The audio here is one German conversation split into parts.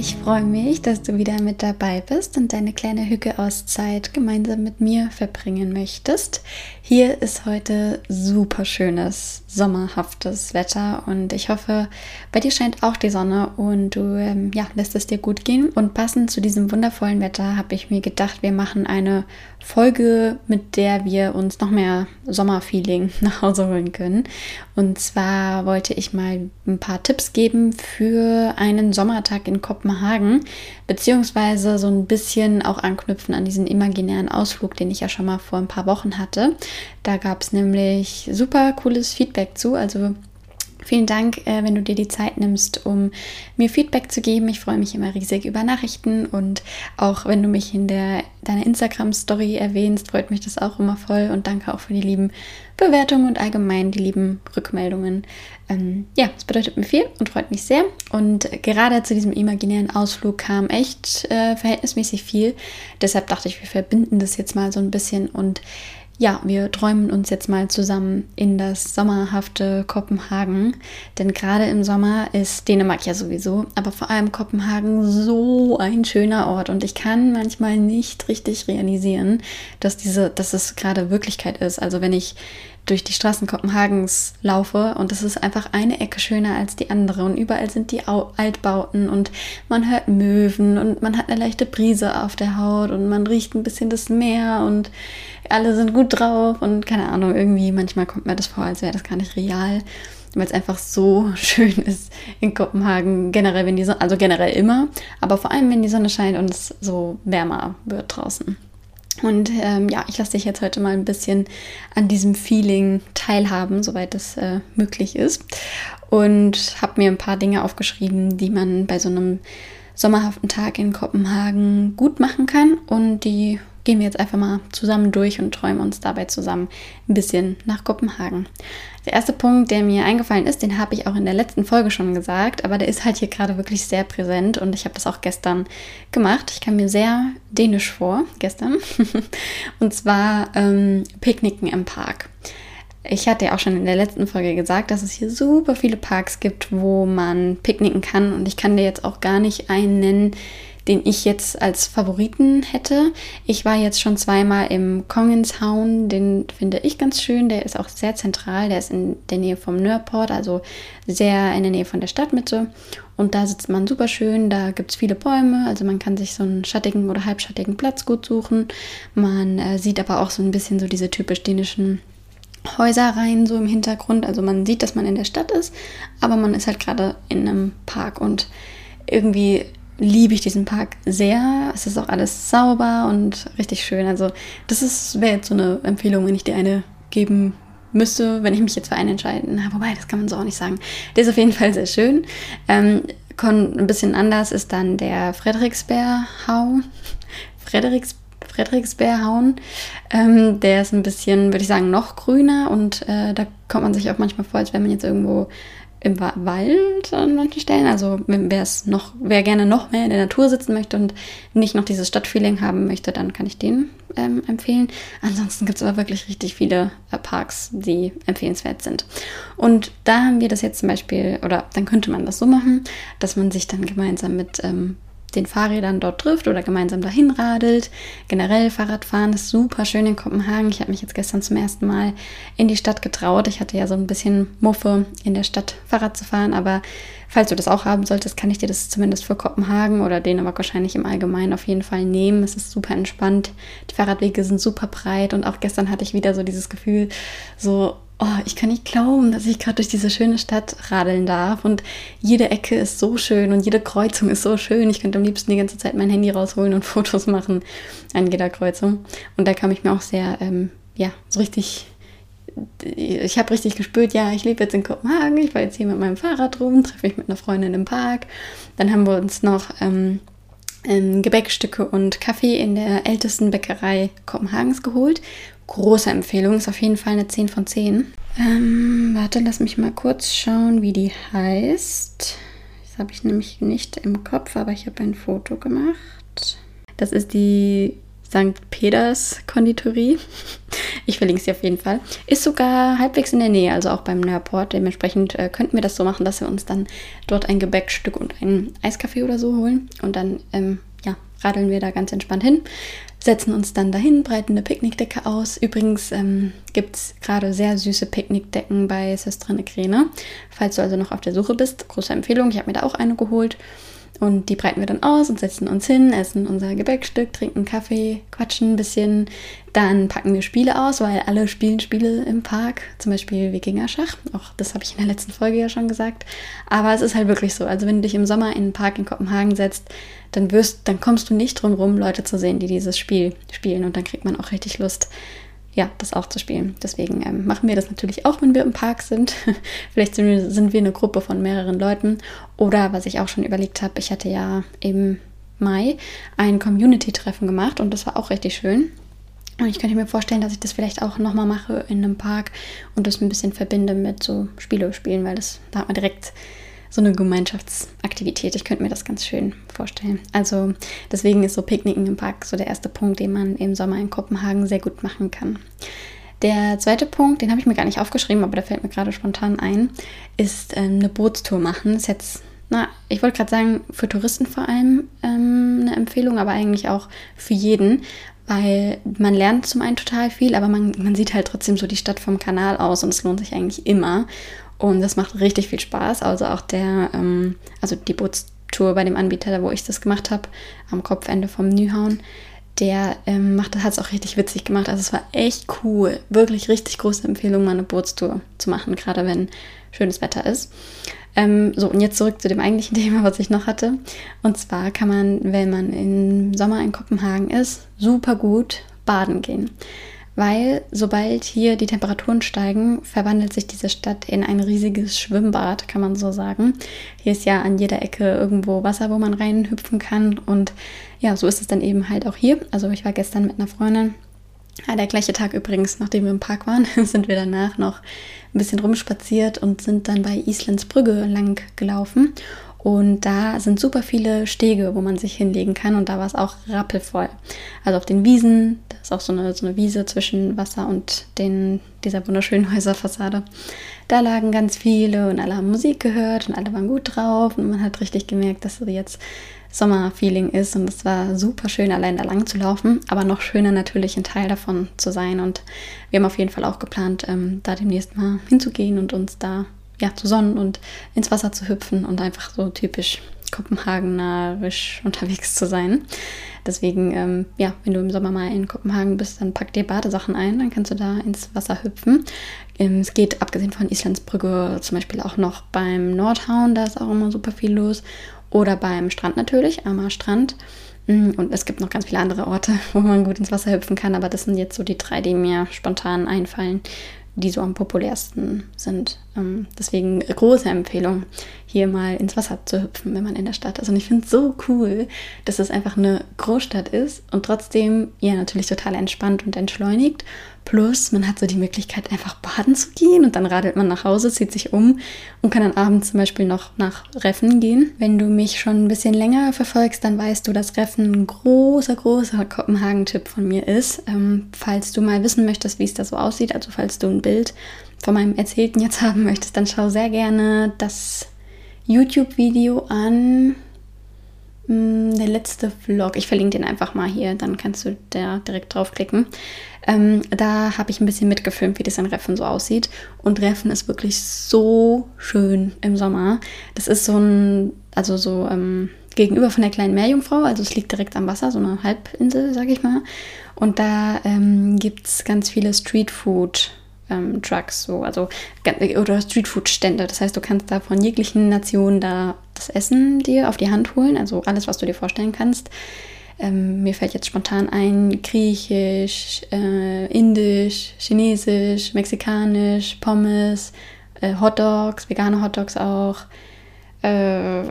Ich freue mich, dass du wieder mit dabei bist und deine kleine Hücke-Auszeit gemeinsam mit mir verbringen möchtest. Hier ist heute super schönes, sommerhaftes Wetter und ich hoffe, bei dir scheint auch die Sonne und du ähm, ja, lässt es dir gut gehen. Und passend zu diesem wundervollen Wetter habe ich mir gedacht, wir machen eine Folge, mit der wir uns noch mehr Sommerfeeling nach Hause holen können. Und zwar wollte ich mal ein paar Tipps geben für einen Sommertag in Kopenhagen, beziehungsweise so ein bisschen auch anknüpfen an diesen imaginären Ausflug, den ich ja schon mal vor ein paar Wochen hatte. Da gab es nämlich super cooles Feedback zu. Also Vielen Dank, äh, wenn du dir die Zeit nimmst, um mir Feedback zu geben. Ich freue mich immer riesig über Nachrichten und auch wenn du mich in der, deiner Instagram-Story erwähnst, freut mich das auch immer voll und danke auch für die lieben Bewertungen und allgemein die lieben Rückmeldungen. Ähm, ja, es bedeutet mir viel und freut mich sehr. Und gerade zu diesem imaginären Ausflug kam echt äh, verhältnismäßig viel. Deshalb dachte ich, wir verbinden das jetzt mal so ein bisschen und ja, wir träumen uns jetzt mal zusammen in das sommerhafte Kopenhagen. Denn gerade im Sommer ist Dänemark ja sowieso, aber vor allem Kopenhagen so ein schöner Ort. Und ich kann manchmal nicht richtig realisieren, dass diese, dass es gerade Wirklichkeit ist. Also wenn ich durch die Straßen Kopenhagens laufe und es ist einfach eine Ecke schöner als die andere und überall sind die Altbauten und man hört Möwen und man hat eine leichte Brise auf der Haut und man riecht ein bisschen das Meer und alle sind gut drauf und keine Ahnung, irgendwie manchmal kommt mir das vor, als wäre das gar nicht real, weil es einfach so schön ist in Kopenhagen, generell wenn die Sonne, also generell immer, aber vor allem wenn die Sonne scheint und es so wärmer wird draußen. Und ähm, ja, ich lasse dich jetzt heute mal ein bisschen an diesem Feeling teilhaben, soweit es äh, möglich ist. Und habe mir ein paar Dinge aufgeschrieben, die man bei so einem sommerhaften Tag in Kopenhagen gut machen kann und die gehen wir jetzt einfach mal zusammen durch und träumen uns dabei zusammen ein bisschen nach Kopenhagen. Der erste Punkt, der mir eingefallen ist, den habe ich auch in der letzten Folge schon gesagt, aber der ist halt hier gerade wirklich sehr präsent und ich habe das auch gestern gemacht. Ich kam mir sehr dänisch vor, gestern. und zwar ähm, Picknicken im Park. Ich hatte ja auch schon in der letzten Folge gesagt, dass es hier super viele Parks gibt, wo man picknicken kann. Und ich kann dir jetzt auch gar nicht einen nennen, den ich jetzt als Favoriten hätte. Ich war jetzt schon zweimal im Kongenshaun, den finde ich ganz schön. Der ist auch sehr zentral, der ist in der Nähe vom Nörport, also sehr in der Nähe von der Stadtmitte. Und da sitzt man super schön, da gibt es viele Bäume, also man kann sich so einen schattigen oder halbschattigen Platz gut suchen. Man äh, sieht aber auch so ein bisschen so diese typisch dänischen Häuser rein, so im Hintergrund. Also man sieht, dass man in der Stadt ist, aber man ist halt gerade in einem Park und irgendwie liebe ich diesen Park sehr. Es ist auch alles sauber und richtig schön. Also das wäre jetzt so eine Empfehlung, wenn ich dir eine geben müsste, wenn ich mich jetzt für einen entscheiden. Wobei, das kann man so auch nicht sagen. Der ist auf jeden Fall sehr schön. Ähm, ein bisschen anders ist dann der Frederiksberghauen. Frederiks, Frederiksberghauen. Ähm, der ist ein bisschen, würde ich sagen, noch grüner und äh, da kommt man sich auch manchmal vor, als wenn man jetzt irgendwo im Wald an manchen Stellen. Also wer es noch, wer gerne noch mehr in der Natur sitzen möchte und nicht noch dieses Stadtfeeling haben möchte, dann kann ich den ähm, empfehlen. Ansonsten gibt es aber wirklich richtig viele äh, Parks, die empfehlenswert sind. Und da haben wir das jetzt zum Beispiel, oder dann könnte man das so machen, dass man sich dann gemeinsam mit ähm, den Fahrrädern dort trifft oder gemeinsam dahin radelt. Generell Fahrradfahren ist super schön in Kopenhagen. Ich habe mich jetzt gestern zum ersten Mal in die Stadt getraut. Ich hatte ja so ein bisschen Muffe, in der Stadt Fahrrad zu fahren, aber falls du das auch haben solltest, kann ich dir das zumindest für Kopenhagen oder Dänemark wahrscheinlich im Allgemeinen auf jeden Fall nehmen. Es ist super entspannt. Die Fahrradwege sind super breit und auch gestern hatte ich wieder so dieses Gefühl, so oh, ich kann nicht glauben, dass ich gerade durch diese schöne Stadt radeln darf und jede Ecke ist so schön und jede Kreuzung ist so schön. Ich könnte am liebsten die ganze Zeit mein Handy rausholen und Fotos machen an jeder Kreuzung. Und da kam ich mir auch sehr, ähm, ja, so richtig, ich habe richtig gespürt, ja, ich lebe jetzt in Kopenhagen, ich war jetzt hier mit meinem Fahrrad rum, treffe mich mit einer Freundin im Park. Dann haben wir uns noch... Ähm, ähm, Gebäckstücke und Kaffee in der ältesten Bäckerei Kopenhagens geholt. Große Empfehlung, ist auf jeden Fall eine 10 von 10. Ähm, warte, lass mich mal kurz schauen, wie die heißt. Das habe ich nämlich nicht im Kopf, aber ich habe ein Foto gemacht. Das ist die St. Peters Konditorie. Ich verlinke sie auf jeden Fall. Ist sogar halbwegs in der Nähe, also auch beim Nörport. Dementsprechend äh, könnten wir das so machen, dass wir uns dann dort ein Gebäckstück und einen Eiskaffee oder so holen. Und dann ähm, ja, radeln wir da ganz entspannt hin, setzen uns dann dahin, breiten eine Picknickdecke aus. Übrigens ähm, gibt es gerade sehr süße Picknickdecken bei Sestrine Kräne. Falls du also noch auf der Suche bist, große Empfehlung. Ich habe mir da auch eine geholt. Und die breiten wir dann aus und setzen uns hin, essen unser Gebäckstück, trinken Kaffee, quatschen ein bisschen. Dann packen wir Spiele aus, weil alle spielen Spiele im Park, zum Beispiel Wikingerschach. Auch das habe ich in der letzten Folge ja schon gesagt. Aber es ist halt wirklich so. Also wenn du dich im Sommer in einen Park in Kopenhagen setzt, dann wirst, dann kommst du nicht drum rum, Leute zu sehen, die dieses Spiel spielen. Und dann kriegt man auch richtig Lust, ja, das auch zu spielen. Deswegen ähm, machen wir das natürlich auch, wenn wir im Park sind. Vielleicht sind wir, sind wir eine Gruppe von mehreren Leuten. Oder was ich auch schon überlegt habe, ich hatte ja im Mai ein Community-Treffen gemacht und das war auch richtig schön. Und ich könnte mir vorstellen, dass ich das vielleicht auch nochmal mache in einem Park und das ein bisschen verbinde mit so Spiele spielen, weil das, da hat man direkt so eine Gemeinschaftsaktivität. Ich könnte mir das ganz schön vorstellen. Also deswegen ist so Picknicken im Park so der erste Punkt, den man im Sommer in Kopenhagen sehr gut machen kann. Der zweite Punkt, den habe ich mir gar nicht aufgeschrieben, aber der fällt mir gerade spontan ein, ist ähm, eine Bootstour machen. Das ist jetzt, na, ich wollte gerade sagen, für Touristen vor allem ähm, eine Empfehlung, aber eigentlich auch für jeden, weil man lernt zum einen total viel, aber man, man sieht halt trotzdem so die Stadt vom Kanal aus und es lohnt sich eigentlich immer. Und das macht richtig viel Spaß. Also auch der, ähm, also die Bootstour bei dem Anbieter, wo ich das gemacht habe, am Kopfende vom Nyhauen, der ähm, hat es auch richtig witzig gemacht. Also es war echt cool. Wirklich richtig große Empfehlung, mal eine Bootstour zu machen, gerade wenn schönes Wetter ist. Ähm, so, und jetzt zurück zu dem eigentlichen Thema, was ich noch hatte. Und zwar kann man, wenn man im Sommer in Kopenhagen ist, super gut baden gehen weil sobald hier die Temperaturen steigen, verwandelt sich diese Stadt in ein riesiges Schwimmbad, kann man so sagen. Hier ist ja an jeder Ecke irgendwo Wasser, wo man reinhüpfen kann und ja, so ist es dann eben halt auch hier. Also ich war gestern mit einer Freundin der gleiche Tag übrigens, nachdem wir im Park waren, sind wir danach noch ein bisschen rumspaziert und sind dann bei Islands Brügge lang gelaufen. Und da sind super viele Stege, wo man sich hinlegen kann. Und da war es auch rappelvoll. Also auf den Wiesen, da ist auch so eine, so eine Wiese zwischen Wasser und den, dieser wunderschönen Häuserfassade. Da lagen ganz viele und alle haben Musik gehört und alle waren gut drauf. Und man hat richtig gemerkt, dass so jetzt Sommerfeeling ist. Und es war super schön, allein da lang zu laufen. Aber noch schöner natürlich, ein Teil davon zu sein. Und wir haben auf jeden Fall auch geplant, ähm, da demnächst mal hinzugehen und uns da ja, zu sonnen und ins Wasser zu hüpfen und einfach so typisch kopenhagenerisch unterwegs zu sein. Deswegen, ähm, ja, wenn du im Sommer mal in Kopenhagen bist, dann pack dir Badesachen ein, dann kannst du da ins Wasser hüpfen. Ähm, es geht abgesehen von Islandsbrücke zum Beispiel auch noch beim Nordhauen, da ist auch immer super viel los. Oder beim Strand natürlich, Amar Strand. Mm, und es gibt noch ganz viele andere Orte, wo man gut ins Wasser hüpfen kann, aber das sind jetzt so die drei, die mir spontan einfallen, die so am populärsten sind. Ähm, deswegen große Empfehlung, hier mal ins Wasser zu hüpfen, wenn man in der Stadt ist. Und ich finde es so cool, dass es einfach eine Großstadt ist und trotzdem ja natürlich total entspannt und entschleunigt. Plus, man hat so die Möglichkeit, einfach baden zu gehen und dann radelt man nach Hause, zieht sich um und kann dann abends zum Beispiel noch nach Reffen gehen. Wenn du mich schon ein bisschen länger verfolgst, dann weißt du, dass Reffen ein großer, großer Kopenhagen-Tipp von mir ist. Ähm, falls du mal wissen möchtest, wie es da so aussieht, also falls du ein Bild von meinem Erzählten jetzt haben möchtest, dann schau sehr gerne das YouTube-Video an. Mm, der letzte Vlog, ich verlinke den einfach mal hier, dann kannst du da direkt draufklicken. Ähm, da habe ich ein bisschen mitgefilmt, wie das in Reffen so aussieht. Und Reffen ist wirklich so schön im Sommer. Das ist so ein, also so ähm, gegenüber von der kleinen Meerjungfrau, also es liegt direkt am Wasser, so eine Halbinsel, sage ich mal. Und da ähm, gibt es ganz viele Streetfood ähm, Trucks, so, also oder Streetfood-Stände. Das heißt, du kannst da von jeglichen Nationen da das Essen dir auf die Hand holen, also alles, was du dir vorstellen kannst. Ähm, mir fällt jetzt spontan ein Griechisch, äh, Indisch, Chinesisch, Mexikanisch, Pommes, äh, Hotdogs, vegane Hotdogs auch. äh,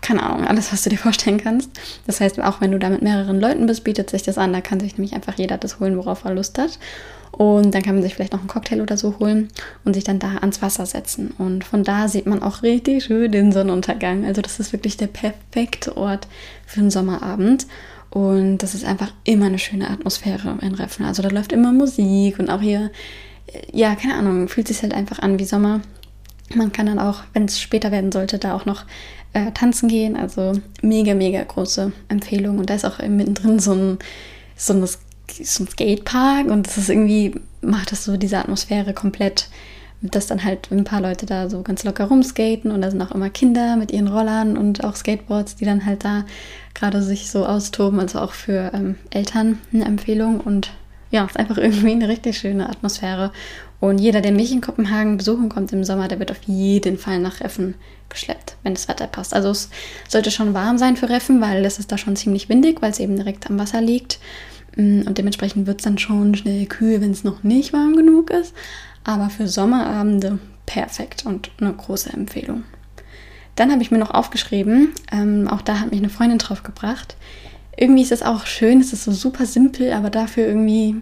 keine Ahnung, alles, was du dir vorstellen kannst. Das heißt, auch wenn du da mit mehreren Leuten bist, bietet sich das an. Da kann sich nämlich einfach jeder das holen, worauf er Lust hat. Und dann kann man sich vielleicht noch einen Cocktail oder so holen und sich dann da ans Wasser setzen. Und von da sieht man auch richtig schön den Sonnenuntergang. Also das ist wirklich der perfekte Ort für einen Sommerabend. Und das ist einfach immer eine schöne Atmosphäre in Reffen. Also da läuft immer Musik und auch hier, äh, ja, keine Ahnung, fühlt sich halt einfach an wie Sommer. Man kann dann auch, wenn es später werden sollte, da auch noch äh, tanzen gehen. Also mega, mega große Empfehlung. Und da ist auch mittendrin so ein, so ein, so ein Skatepark und das ist irgendwie, macht das so diese Atmosphäre komplett, dass dann halt ein paar Leute da so ganz locker rumskaten und da sind auch immer Kinder mit ihren Rollern und auch Skateboards, die dann halt da gerade sich so austoben. Also auch für ähm, Eltern eine Empfehlung und ja, ist einfach irgendwie eine richtig schöne Atmosphäre. Und jeder, der mich in Kopenhagen besuchen kommt im Sommer, der wird auf jeden Fall nach Reffen geschleppt, wenn das Wetter passt. Also es sollte schon warm sein für Reffen, weil es ist da schon ziemlich windig, weil es eben direkt am Wasser liegt. Mm, und dementsprechend wird es dann schon schnell kühl, wenn es noch nicht warm genug ist. Aber für Sommerabende perfekt und eine große Empfehlung. Dann habe ich mir noch aufgeschrieben, ähm, auch da hat mich eine Freundin drauf gebracht. Irgendwie ist es auch schön, es ist so super simpel, aber dafür irgendwie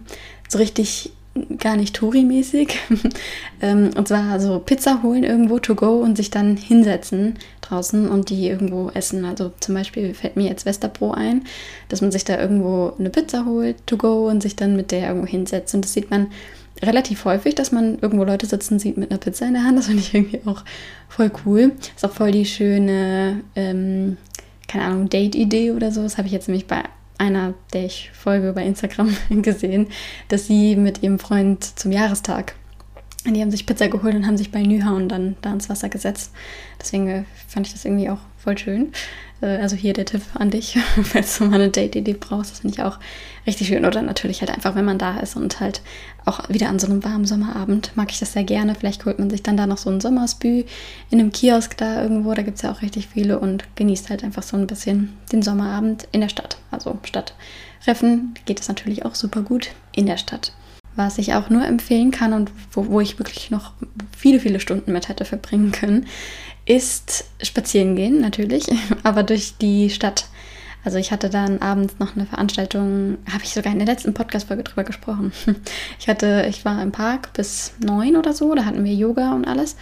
so richtig gar nicht Touri-mäßig. ähm, und zwar so Pizza holen irgendwo to go und sich dann hinsetzen draußen und die irgendwo essen. Also zum Beispiel fällt mir jetzt Westerpro ein, dass man sich da irgendwo eine Pizza holt to go und sich dann mit der irgendwo hinsetzt. Und das sieht man relativ häufig, dass man irgendwo Leute sitzen sieht mit einer Pizza in der Hand. Das finde ich irgendwie auch voll cool. Ist auch voll die schöne, ähm, keine Ahnung, Date-Idee oder so. Das habe ich jetzt nämlich bei einer, der ich folge bei Instagram gesehen, dass sie mit ihrem Freund zum Jahrestag, die haben sich Pizza geholt und haben sich bei Nyhauen dann da ins Wasser gesetzt. Deswegen äh, fand ich das irgendwie auch voll schön. Äh, also hier der Tipp an dich, falls du mal eine Date-Idee brauchst, das finde ich auch richtig schön. Oder natürlich halt einfach, wenn man da ist und halt auch wieder an so einem warmen Sommerabend mag ich das sehr gerne. Vielleicht holt man sich dann da noch so ein Sommerspü in einem Kiosk da irgendwo, da gibt es ja auch richtig viele und genießt halt einfach so ein bisschen den Sommerabend in der Stadt. Also statt Reffen geht es natürlich auch super gut in der Stadt. Was ich auch nur empfehlen kann und wo, wo ich wirklich noch viele, viele Stunden mit hätte verbringen können, ist spazieren gehen natürlich, aber durch die Stadt. Also ich hatte dann abends noch eine Veranstaltung, habe ich sogar in der letzten Podcast-Folge drüber gesprochen. Ich hatte, ich war im Park bis neun oder so, da hatten wir Yoga und alles.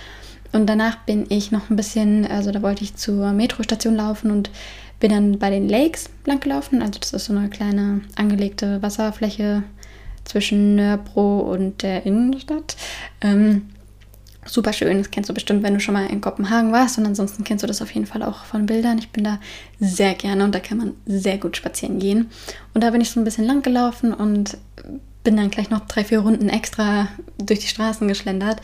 Und danach bin ich noch ein bisschen, also da wollte ich zur Metrostation laufen und bin dann bei den Lakes lang gelaufen. Also das ist so eine kleine angelegte Wasserfläche zwischen Nörbro und der Innenstadt. Ähm, super schön. Das kennst du bestimmt, wenn du schon mal in Kopenhagen warst. Und ansonsten kennst du das auf jeden Fall auch von Bildern. Ich bin da sehr gerne und da kann man sehr gut spazieren gehen. Und da bin ich so ein bisschen lang gelaufen und bin dann gleich noch drei, vier Runden extra durch die Straßen geschlendert,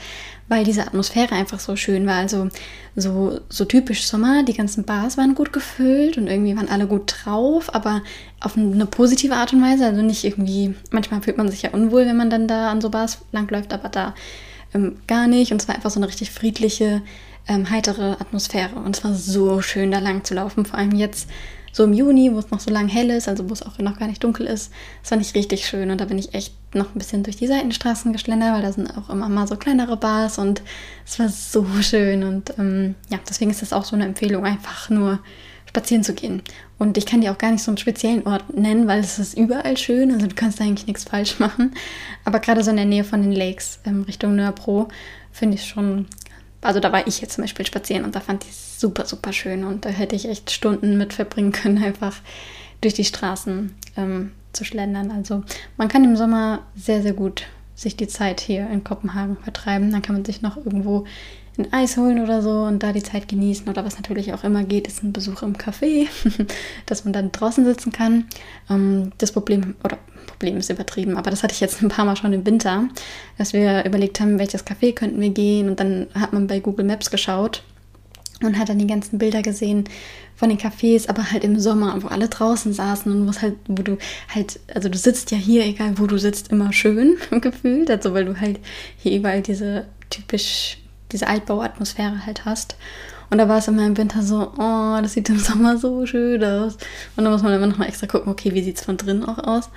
weil diese Atmosphäre einfach so schön war. Also so, so typisch Sommer, die ganzen Bars waren gut gefüllt und irgendwie waren alle gut drauf, aber auf eine positive Art und Weise. Also nicht irgendwie, manchmal fühlt man sich ja unwohl, wenn man dann da an so Bars langläuft, aber da ähm, gar nicht. Und es war einfach so eine richtig friedliche, ähm, heitere Atmosphäre. Und es war so schön, da lang zu laufen. Vor allem jetzt so im Juni, wo es noch so lang hell ist, also wo es auch noch gar nicht dunkel ist. Das fand ich richtig schön. Und da bin ich echt noch ein bisschen durch die Seitenstraßen geschlendert, weil da sind auch immer mal so kleinere Bars und es war so schön. Und ähm, ja, deswegen ist das auch so eine Empfehlung, einfach nur spazieren zu gehen. Und ich kann dir auch gar nicht so einen speziellen Ort nennen, weil es ist überall schön. Also du kannst da eigentlich nichts falsch machen. Aber gerade so in der Nähe von den Lakes ähm, Richtung Nörbro finde ich schon. Also da war ich jetzt zum Beispiel spazieren und da fand ich es super, super schön. Und da hätte ich echt Stunden mit verbringen können, einfach durch die Straßen ähm, zu schlendern. Also man kann im Sommer sehr, sehr gut sich die Zeit hier in Kopenhagen vertreiben. Dann kann man sich noch irgendwo ein Eis holen oder so und da die Zeit genießen. Oder was natürlich auch immer geht, ist ein Besuch im Café, dass man dann draußen sitzen kann. Ähm, das Problem, oder Problem ist übertrieben, aber das hatte ich jetzt ein paar Mal schon im Winter, dass wir überlegt haben, welches Café könnten wir gehen und dann hat man bei Google Maps geschaut und hat dann die ganzen Bilder gesehen von den Cafés, aber halt im Sommer, wo alle draußen saßen und wo halt, wo du halt, also du sitzt ja hier, egal wo du sitzt, immer schön gefühlt, also weil du halt hier überall diese typisch diese Altbauatmosphäre halt hast. Und da war es immer im Winter so, oh, das sieht im Sommer so schön aus. Und da muss man immer noch mal extra gucken, okay, wie sieht es von drinnen auch aus.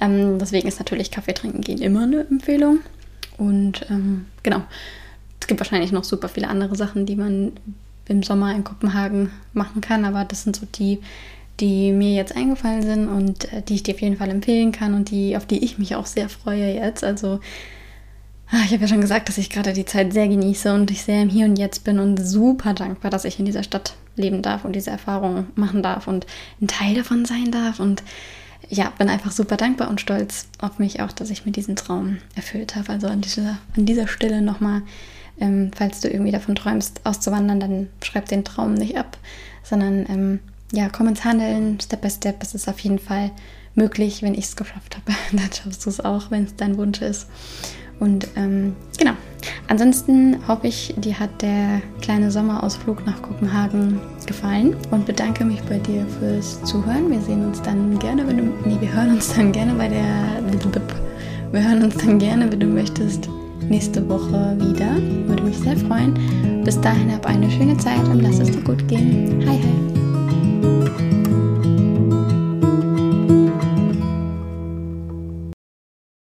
Ähm, deswegen ist natürlich Kaffee trinken gehen immer eine Empfehlung. Und ähm, genau, es gibt wahrscheinlich noch super viele andere Sachen, die man im Sommer in Kopenhagen machen kann. Aber das sind so die, die mir jetzt eingefallen sind und äh, die ich dir auf jeden Fall empfehlen kann und die, auf die ich mich auch sehr freue jetzt. Also ich habe ja schon gesagt, dass ich gerade die Zeit sehr genieße und ich sehr im Hier und Jetzt bin und super dankbar, dass ich in dieser Stadt leben darf und diese Erfahrungen machen darf und ein Teil davon sein darf. Und ja, bin einfach super dankbar und stolz auf mich auch, dass ich mir diesen Traum erfüllt habe. Also an dieser, an dieser Stelle nochmal, ähm, falls du irgendwie davon träumst, auszuwandern, dann schreib den Traum nicht ab, sondern ähm, ja, komm ins Handeln, Step by Step. Es ist auf jeden Fall möglich, wenn ich es geschafft habe. Dann schaffst du es auch, wenn es dein Wunsch ist. Und ähm, genau. Ansonsten hoffe ich, dir hat der kleine Sommerausflug nach Kopenhagen gefallen und bedanke mich bei dir fürs Zuhören. Wir sehen uns dann gerne, wenn du, nee, wir hören uns dann gerne bei der, wir hören uns dann gerne, wenn du möchtest, nächste Woche wieder. Würde mich sehr freuen. Bis dahin hab eine schöne Zeit und lass es dir gut gehen. Hi, hi.